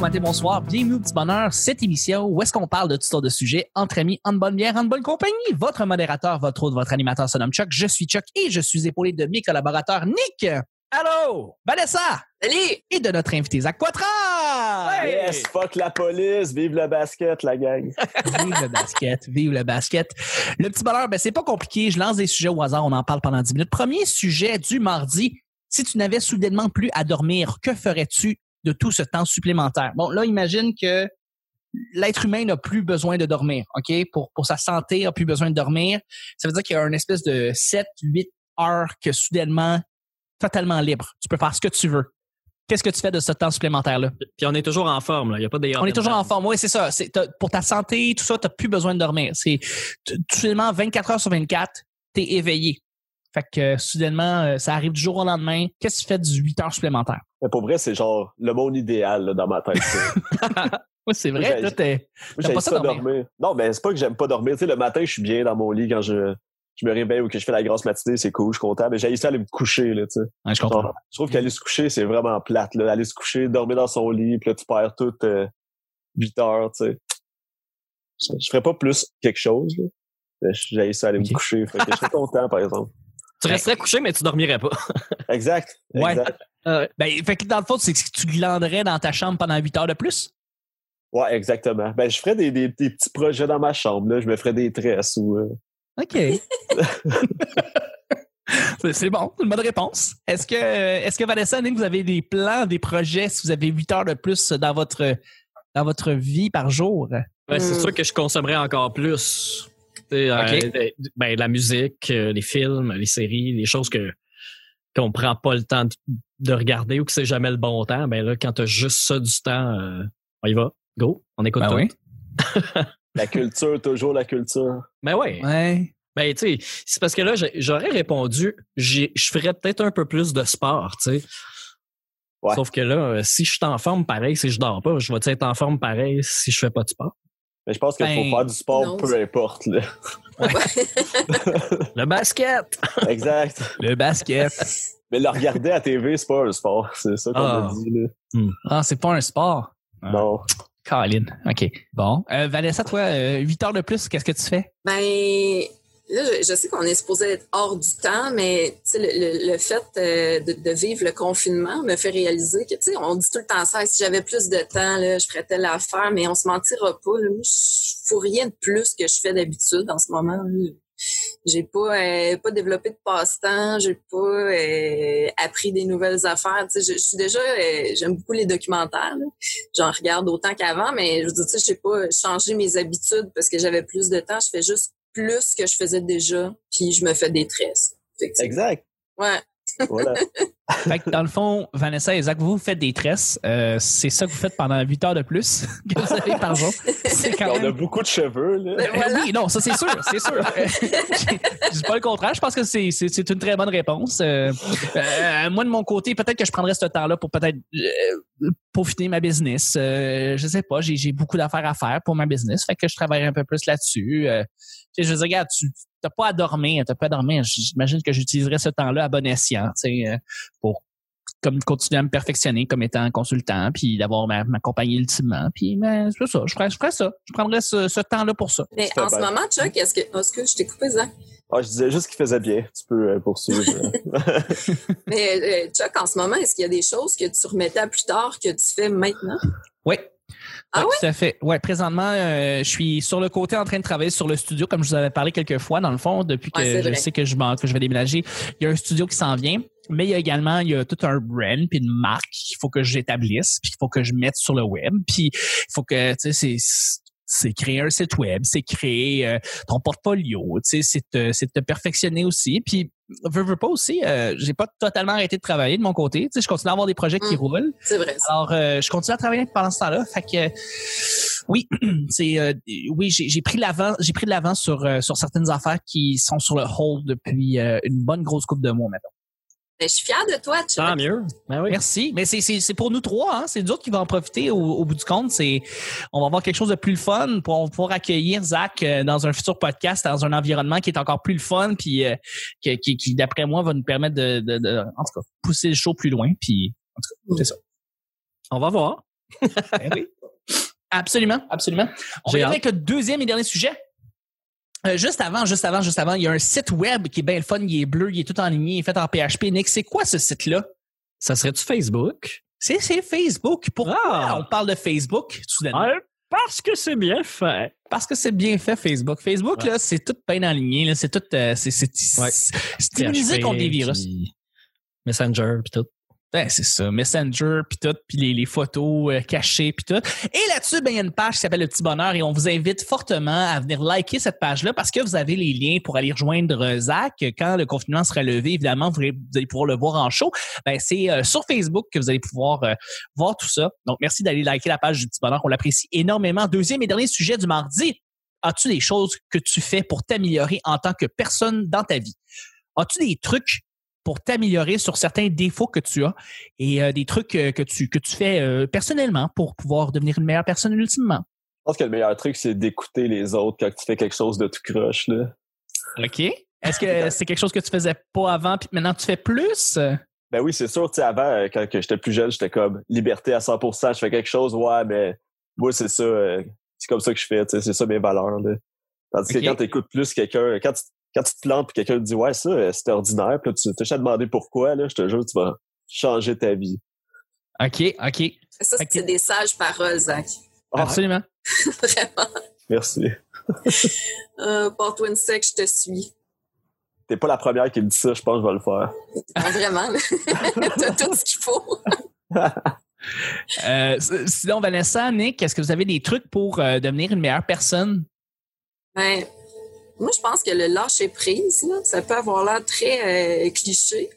bon matin, bonsoir. Bienvenue au Petit Bonheur, cette émission où est-ce qu'on parle de toutes sortes de sujets entre amis, en bonne bière, en bonne compagnie. Votre modérateur, votre autre, votre animateur se nomme Chuck. Je suis Chuck et je suis épaulé de mes collaborateurs Nick. Allô! Vanessa! Salut! Et de notre invité Zach Poitras! Yes, fuck la police, vive le basket, la gang. vive le basket, vive le basket. Le petit bonheur, ben c'est pas compliqué. Je lance des sujets au hasard, on en parle pendant 10 minutes. Premier sujet du mardi. Si tu n'avais soudainement plus à dormir, que ferais-tu de tout ce temps supplémentaire? Bon, là, imagine que l'être humain n'a plus besoin de dormir, OK? Pour, pour sa santé, n'a plus besoin de dormir. Ça veut dire qu'il y a une espèce de 7, 8 heures que soudainement, totalement libre. Tu peux faire ce que tu veux. Qu'est-ce que tu fais de ce temps supplémentaire-là? Puis on est toujours en forme, là. Il n'y a pas des On est toujours en forme. Oui, c'est ça. C'est, pour ta santé, tout ça, tu n'as plus besoin de dormir. C'est soudainement 24 heures sur 24, tu es éveillé. Fait que soudainement, euh, ça arrive du jour au lendemain. Qu'est-ce que tu fais du 8 heures supplémentaires? Mais pour vrai, c'est genre le monde idéal là, dans ma tête. oui, c'est vrai. Toi, t'es, j'aime pas ça dormir. dormir. Non, mais c'est pas que j'aime pas dormir. Tu sais, le matin, je suis bien dans mon lit quand je, je me réveille ou que je fais la grosse matinée, c'est cool, je suis content. Mais j'ai essayé d'aller me coucher, là, tu sais. Ouais, je comprends. Genre, je trouve qu'aller se coucher, c'est vraiment plate, là. Aller se coucher, dormir dans son lit, puis là, tu perds toutes euh, 8 heures, tu sais. Je, je ferais pas plus quelque chose, là. J'ai essayé d'aller okay. me coucher. Fait que je serais content, par exemple. Tu resterais couché, mais tu dormirais pas. exact. Ouais. Euh, ben, fait que dans le fond, c'est que tu glanderais dans ta chambre pendant 8 heures de plus? Ouais, exactement. Ben, je ferais des, des, des petits projets dans ma chambre, là. Je me ferais des tresses ou. Euh... OK. c'est bon, une bonne réponse. Est-ce que, est-ce que Vanessa, vous avez des plans, des projets si vous avez 8 heures de plus dans votre, dans votre vie par jour? Ben, c'est sûr que je consommerais encore plus. Okay. Euh, ben, la musique, euh, les films, les séries, les choses que qu'on prend pas le temps de, de regarder ou que c'est jamais le bon temps. Ben là, quand t'as juste ça du temps, euh, on y va. Go, on écoute ben tout. Oui. la culture, toujours la culture. Ben oui. Ouais. Ben, tu sais, c'est parce que là, j'aurais répondu, je ferais peut-être un peu plus de sport, tu sais. Ouais. Sauf que là, si je suis en forme pareil, si je dors pas, je vais être en forme pareil si je fais pas de sport? Mais je pense qu'il ben, faut faire du sport, non, peu importe. Là. Ouais. le basket! Exact. Le basket. Mais le regarder à TV, c'est pas un sport. C'est ça qu'on ah. a dit. Là. Hmm. Ah, c'est pas un sport? Non. Colin. OK. Bon. Euh, Vanessa, toi, euh, 8 heures de plus, qu'est-ce que tu fais? Ben, là, je, sais qu'on est supposé être hors du temps, mais le, le, le, fait euh, de, de, vivre le confinement me fait réaliser que, tu sais, on dit tout le temps ça, si j'avais plus de temps, là, je ferais telle affaire, mais on se mentira pas. Là, je fais rien de plus que je fais d'habitude en ce moment. Là. J'ai pas euh, pas développé de passe-temps, j'ai pas euh, appris des nouvelles affaires. Tu sais, je, je suis déjà euh, j'aime beaucoup les documentaires. J'en regarde autant qu'avant, mais je veux dire, tu sais, j'ai pas changé mes habitudes parce que j'avais plus de temps. Je fais juste plus que je faisais déjà, puis je me fais des tresses. Exact. Ouais. Voilà. fait que dans le fond, Vanessa et Zach, vous faites des tresses. Euh, c'est ça que vous faites pendant 8 heures de plus que vous avez par jour. C'est quand même... On a beaucoup de cheveux, là. Ben voilà. oui, non, ça c'est sûr, c'est sûr. je dis pas le contraire. Je pense que c'est, une très bonne réponse. Euh, euh, moi, de mon côté, peut-être que je prendrais ce temps-là pour peut-être euh, peaufiner ma business. Euh, je sais pas, j'ai, beaucoup d'affaires à faire pour ma business. Fait que je travaillerai un peu plus là-dessus. Euh, je veux dire, regarde, tu t'as pas à dormir, t'as pas à dormir. J'imagine que j'utiliserais ce temps-là à bon escient, tu sais, pour comme continuer à me perfectionner comme étant consultant, puis d'avoir ma, ma compagnie ultimement. Puis ben, c'est ça, je ferais, je ferais ça. Je prendrais ce, ce temps-là pour ça. Mais en ce moment, Chuck, est-ce que, est-ce que je t'ai coupé, Zach? Ah, je disais juste qu'il faisait bien. Tu peux euh, poursuivre. Mais euh, Chuck, en ce moment, est-ce qu'il y a des choses que tu remettais à plus tard que tu fais maintenant? Oui. Ah ouais, ouais? Tout à fait. Ouais, présentement, euh, je suis sur le côté en train de travailler sur le studio, comme je vous avais parlé quelques fois, dans le fond, depuis que Ouais, je sais que je, m'en- que je vais déménager. Il y a un studio qui s'en vient, mais il y a également il y a tout un brand puis une marque qu'il faut que j'établisse, puis qu'il faut que je mette sur le web, puis il faut que, tu sais, c'est c'est créer un site web, c'est créer euh, ton portfolio, tu sais, c'est te, c'est te perfectionner aussi. Puis, veux, veux pas aussi, euh, j'ai pas totalement arrêté de travailler de mon côté. Tu sais, je continue à avoir des projets qui Mm. roulent. C'est vrai. ça. Alors, euh, je continue à travailler pendant ce temps-là. Fait que oui, c'est euh, oui, j'ai j'ai pris l'avant, j'ai pris de l'avant sur euh, sur certaines affaires qui sont sur le hold depuis euh, une bonne grosse coupe de mois maintenant. Ben, je suis fière de toi, Chuck. Tant mieux. Ben oui. Merci, mais c'est c'est c'est pour nous trois, hein. C'est nous autres qui vont en profiter au, au bout du compte. C'est on va avoir quelque chose de plus le fun pour pouvoir accueillir Zach euh, dans un futur podcast, dans un environnement qui est encore plus le fun, puis euh, qui, qui, qui, d'après moi va nous permettre de, de, de en tout cas pousser le show plus loin. Puis en tout cas, c'est ça. On va voir. Ben oui. Absolument, absolument. On va avec le deuxième et dernier sujet. Euh, juste avant, juste avant, juste avant, il y a un site web qui est bien le fun, il est bleu, il est tout en ligne, il est fait en PHP. Nick, c'est quoi ce site-là? Ça serait-tu Facebook? C'est, c'est Facebook. Pourquoi Ah! on parle de Facebook soudainement? Ouais, parce que c'est bien fait. Parce que c'est bien fait, Facebook. Facebook, Ouais. là, c'est tout bien aligné. Là, c'est tout, euh, c'est, c'est, Ouais. c'est immunisé PHP, contre les virus. Messenger, puis tout. Ben, c'est ça. Messenger, puis tout, puis les, les photos euh, cachées, puis tout. Et là-dessus, ben, il y a une page qui s'appelle Le Petit Bonheur et on vous invite fortement à venir liker cette page-là parce que vous avez les liens pour aller rejoindre euh, Zach. Quand le confinement sera levé, évidemment, vous allez, pouvoir le voir en show. Ben, c'est euh, sur Facebook que vous allez pouvoir euh, voir tout ça. Donc, merci d'aller liker la page du Petit Bonheur. On l'apprécie énormément. Deuxième et dernier sujet du mardi. As-tu des choses que tu fais pour t'améliorer en tant que personne dans ta vie? As-tu des trucs pour t'améliorer sur certains défauts que tu as et euh, des trucs euh, que tu que tu fais euh, personnellement pour pouvoir devenir une meilleure personne ultimement. Je pense que le meilleur truc, c'est d'écouter les autres quand tu fais quelque chose de tout croche, là. OK. Est-ce que c'est quelque chose que tu faisais pas avant puis maintenant tu fais plus? Ben oui, c'est sûr, tu avant, quand j'étais plus jeune, j'étais comme liberté à 100%, je fais quelque chose, ouais, mais moi, c'est ça, c'est comme ça que je fais, c'est ça mes valeurs, là. Tandis que quand tu écoutes plus quelqu'un, quand tu, quand tu te plantes puis quelqu'un te dit, ouais, ça, euh, c'est ordinaire, puis là, tu t'es à demander pourquoi, là, je te jure, tu vas changer ta vie. OK, OK. Ça, c'est des sages paroles, Zach. Ah, Absolument. Vraiment. Merci. Euh, Porte-toi une sec, je te suis. T'es pas la première qui me dit ça, je pense que je vais le faire. Ah, vraiment. T'as tout ce qu'il faut. Euh, sinon, Vanessa, Nick, est-ce que vous avez des trucs pour euh, devenir une meilleure personne? Ben, moi, je pense que le lâcher prise, là, ça peut avoir l'air très euh, cliché,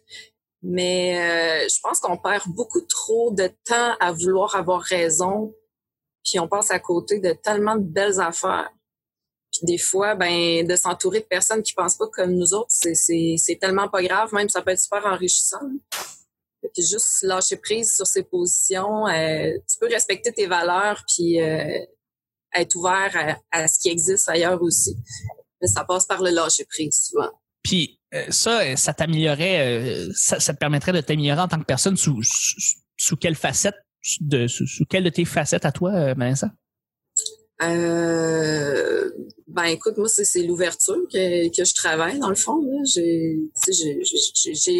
mais euh, je pense qu'on perd beaucoup trop de temps à vouloir avoir raison, puis on passe à côté de tellement de belles affaires. Puis des fois, ben, de s'entourer de personnes qui pensent pas comme nous autres, c'est, tellement pas grave, même ça peut être super enrichissant. Que juste lâcher prise sur ses positions, euh, tu peux respecter tes valeurs, puis euh, être ouvert à, à ce qui existe ailleurs aussi. Mais ça passe par le lâcher prise souvent. Puis euh, ça, euh, ça t'améliorerait, euh, ça, ça te permettrait de t'améliorer en tant que personne sous, sous, sous quelle facette, de, sous, sous quelle de tes facettes à toi, Vanessa? Euh, ben écoute, moi c'est, l'ouverture que, que je travaille dans le fond. J'ai,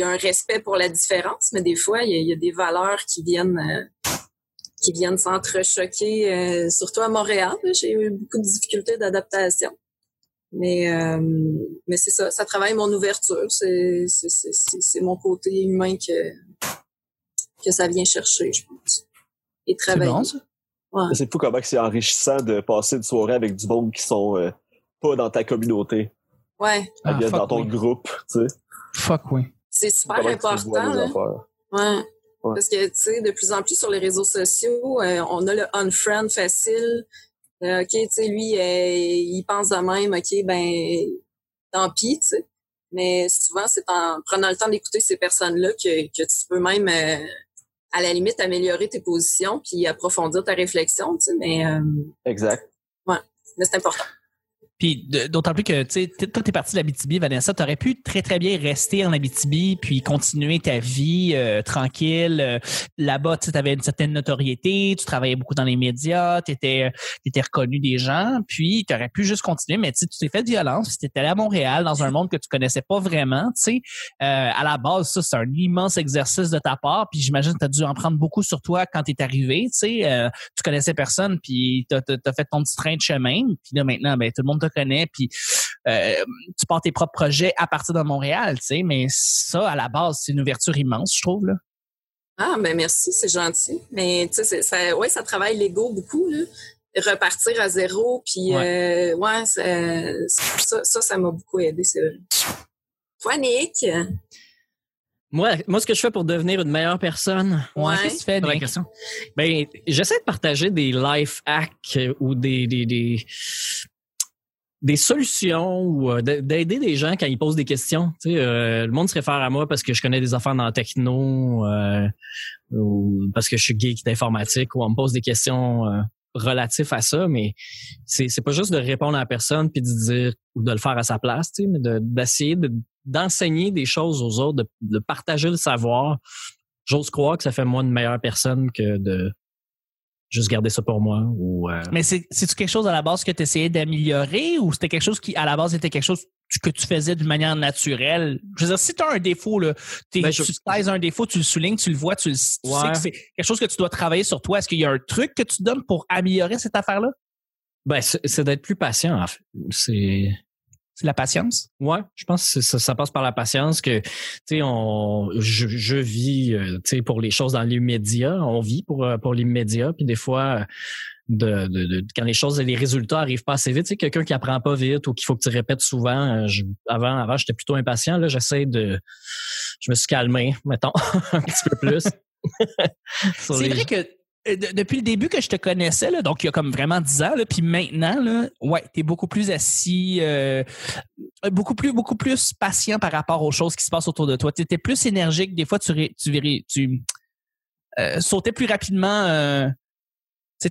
un respect pour la différence, mais des fois il y a, il y a des valeurs qui viennent euh, qui viennent s'entrechoquer, euh, surtout à Montréal. J'ai eu beaucoup de difficultés d'adaptation. Mais euh, mais c'est ça, ça travaille mon ouverture. C'est c'est, c'est, c'est, c'est mon côté humain que que ça vient chercher, je pense. Et C'est travailler. bon, ça? Ouais. C'est fou comment que c'est enrichissant de passer une soirée avec du monde qui sont euh, pas dans ta communauté, Ouais, Ah, dans ton oui. groupe, tu sais. Fuck oui. c'est super Comment que tu vois important. là. Ouais. Ouais. Parce que, tu sais, de plus en plus sur les réseaux sociaux, euh, on a le unfriend facile. Euh, OK, tu sais, lui, euh, il pense de même, OK, ben, tant pis, tu sais. Mais souvent, c'est en prenant le temps d'écouter ces personnes-là que, que tu peux même, euh, à la limite, améliorer tes positions puis approfondir ta réflexion, tu sais. Mais, euh, Exact. mais c'est important. Puis d'autant plus que tu sais, toi, t'es parti de l'Abitibi, Vanessa, t'aurais pu très très bien rester en Abitibi puis continuer ta vie euh, tranquille. Euh, Là-bas, tu avais une certaine notoriété, tu travaillais beaucoup dans les médias, tu étais, reconnu des gens, puis tu aurais pu juste continuer, mais tu t'es fait violence, puis tu étais allé à Montréal dans un monde que tu connaissais pas vraiment. Tu sais, Euh, à la base, ça, c'est un immense exercice de ta part, puis j'imagine que tu as dû en prendre beaucoup sur toi quand tu es arrivé. Tu sais, euh, tu connaissais personne, puis tu as, fait ton petit train de chemin, puis là maintenant, ben, tout le monde te connaît, puis euh, tu pars tes propres projets à partir de Montréal, tu sais, mais ça, à la base, c'est une ouverture immense, je trouve. Là. Ah, ben merci, c'est gentil. Mais tu sais, ça, ouais, ça travaille l'ego beaucoup, là. Repartir à zéro, puis ouais, ouais ça, ça, ça, m'a beaucoup aidé, c'est vrai. Toi, Nick? Moi, moi, ce que je fais pour devenir une meilleure personne, Ouais, qu'est-ce que tu fais, Nick? question. Ben, j'essaie de partager des life hacks euh, ou des, des, des, des solutions ou euh, d'a- d'aider des gens quand ils posent des questions. Tu sais, euh, le monde se réfère à moi parce que je connais des affaires dans la techno euh, ou parce que je suis geek d'informatique ou on me pose des questions euh, relatives à ça, mais c'est c'est pas juste de répondre à la personne puis de dire ou de le faire à sa place, tu sais, mais de- d'essayer de, d'enseigner des choses aux autres, de, de partager le savoir. J'ose croire que ça fait moi une meilleure personne que de juste garder ça pour moi. Ou, euh, Mais c'est- c'est-tu quelque chose à la base que tu essayais d'améliorer ou c'était quelque chose qui, à la base, était quelque chose que tu faisais d'une manière naturelle? Je veux dire, si tu as un défaut, là, t'es- Ben, je- tu taises un défaut, tu le soulignes, tu le vois, tu, le- tu sais que c'est quelque chose que tu dois travailler sur toi. Est-ce qu'il y a un truc que tu donnes pour améliorer cette affaire-là? ben, c'est c'est d'être plus patient, en fait. C'est. C'est la patience? Ouais, je pense que c'est- ça, ça passe par la patience que tu sais on je, je vis euh, tu sais pour les choses dans l'immédiat, on vit pour euh, pour l'immédiat puis des fois de, de, de- quand les choses et les résultats arrivent pas assez vite, tu sais quelqu'un qui apprend pas vite ou qu'il faut que tu répètes souvent, euh, je- avant avant j'étais plutôt impatient là, j'essaie de je me suis calmé, mettons un petit peu plus. C'est les- vrai que de- depuis le début que je te connaissais, là, donc il y a comme vraiment 10 ans, là, puis maintenant, là, ouais, t'es beaucoup plus assis, euh, beaucoup plus, beaucoup plus patient par rapport aux choses qui se passent autour de toi. Tu étais plus énergique. Des fois, tu, ré- tu, verrais- tu euh, sautais plus rapidement euh,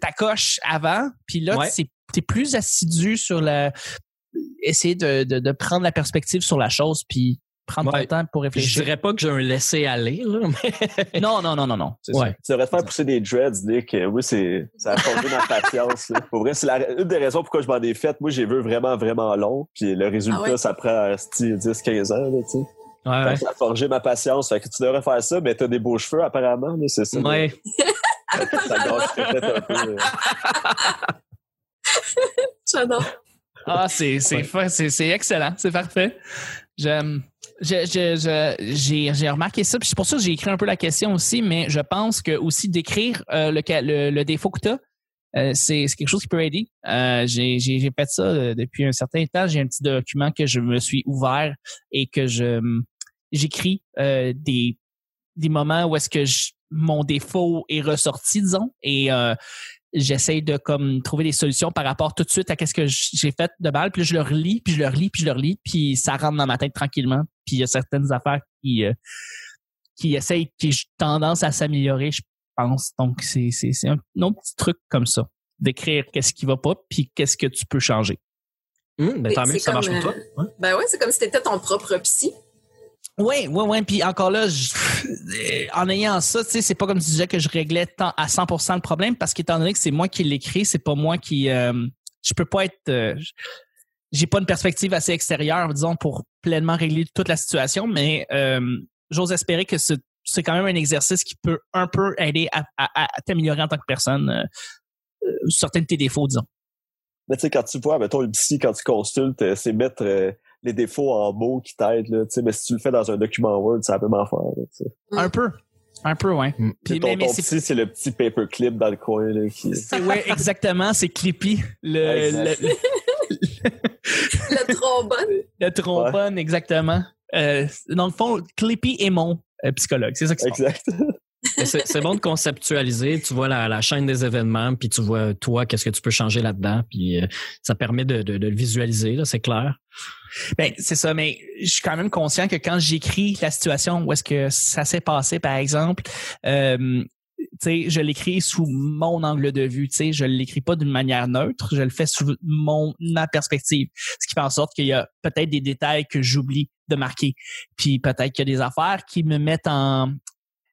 ta coche avant, puis là, Ouais. tu es plus assidu sur la essayer de, de, de prendre la perspective sur la chose, puis prendre Ouais. ton temps pour je réfléchir. dirais pas que j'ai un laisser aller là, mais Non, non, non, non, non. c'est Ouais. ça. Tu devrais te faire pousser des dreads, Nick. Euh, Oui, c'est, ça a formé ma patience. là. Pour vrai, c'est la, une des raisons pourquoi je m'en ai fait. Moi, j'ai vu vraiment, vraiment long. Puis le résultat, Ah ouais? ça prend esti, 10, 15 ans, là, tu sais. ouais, ouais. Ça a forgé ma patience. Fait que tu devrais faire ça, mais t'as des beaux cheveux, apparemment, là, c'est ça. Ouais. Ça, peut-être un peu. euh. J'adore. Ah, c'est c'est Ouais. fa- c'est c'est excellent, c'est parfait. J'aime. Je- je- je- J'ai j'ai remarqué ça, puis c'est pour ça que j'ai écrit un peu la question aussi, mais je pense que aussi d'écrire euh, le, le, le défaut que tu as, c'est c'est quelque chose qui peut aider. Euh, j'ai j'ai- j'ai fait ça euh, depuis un certain temps. J'ai un petit document que je me suis ouvert et que je j'écris euh, des des moments où est-ce que je- mon défaut est ressorti, disons, et euh, j'essaie de comme trouver des solutions par rapport tout de suite à qu'est-ce que j'ai fait de mal, puis là, je le relis, puis je le relis, puis je le relis, puis ça rentre dans ma tête tranquillement. Puis il y a certaines affaires qui euh, qui essayent, qui ont tendance à s'améliorer, je pense. Donc c'est c'est c'est un, un autre petit truc comme ça, d'écrire qu'est-ce qui va pas, puis qu'est-ce que tu peux changer. Hum, ben, tant mieux que ça marche pour toi. Ouais. Ben ouais, c'est comme si t'étais ton propre psy. Oui, oui, oui. Puis encore là, je- euh, en ayant ça, tu sais, c'est pas comme tu disais que je réglais tant à 100% le problème parce qu'étant donné que c'est moi qui l'écris, c'est pas moi qui, euh, je peux pas être, euh, j'ai pas une perspective assez extérieure, disons, pour pleinement régler toute la situation. Mais euh, j'ose espérer que ce- c'est quand même un exercice qui peut un peu aider à, à- à t'améliorer en tant que personne, euh, euh, certains de tes défauts, disons. Mais tu sais, quand tu vois, mettons, le psy, quand tu consultes, euh, c'est mettre euh, les défauts en mots qui t'aident, là, tu sais. Mais si tu le fais dans un document Word, c'est la même affaire, là, tu sais. Mm. Un peu, un peu, ouais. Mm. Puis, ton mais- mais ton c'est- psy, c'est le petit paperclip dans le coin, là, qui... c'est ouais, exactement, c'est Clippy, le, Exact. le, Le trombone. Le trombone, exactement. Euh, dans le fond, Clippy est mon euh, psychologue. C'est ça que c'est. Exact. C'est bon de conceptualiser. Tu vois la, la chaîne des événements, puis tu vois toi, qu'est-ce que tu peux changer là-dedans, puis euh, ça permet de, de, de le visualiser, là, c'est clair. Ben, c'est ça, mais je suis quand même conscient que quand j'écris la situation où est-ce que ça s'est passé, par exemple, euh, sais, je l'écris sous mon angle de vue, tu sais, je l'écris pas d'une manière neutre, je le fais sous mon ma perspective, ce qui fait en sorte qu'il y a peut-être des détails que j'oublie de marquer, puis peut-être qu'il y a des affaires qui me mettent en,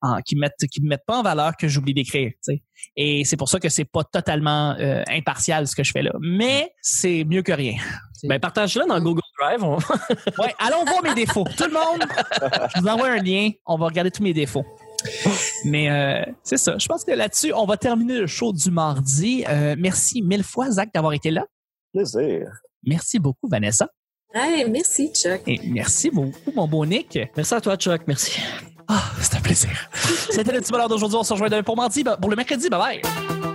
en- qui mettent qui me mettent pas en valeur que j'oublie d'écrire, tu sais. Et c'est pour ça que c'est pas totalement euh, impartial ce que je fais là, mais c'est mieux que rien. Ben, partage-le dans Google Drive. on- Ouais, allons voir mes défauts. Tout le monde, je vous envoie un lien. On va regarder tous mes défauts. Mais euh, c'est ça. Je pense que là-dessus, on va terminer le show du mardi. Euh, merci mille fois, Zach, d'avoir été là. Plaisir. Merci beaucoup, Vanessa. Hey, merci, Chuck. Et merci beaucoup, mon beau Nick. Merci à toi, Chuck. Merci. Ah, c'est un plaisir. C'était le petit bonheur d'aujourd'hui. On se rejoint demain pour mardi, pour le mercredi. Bye bye.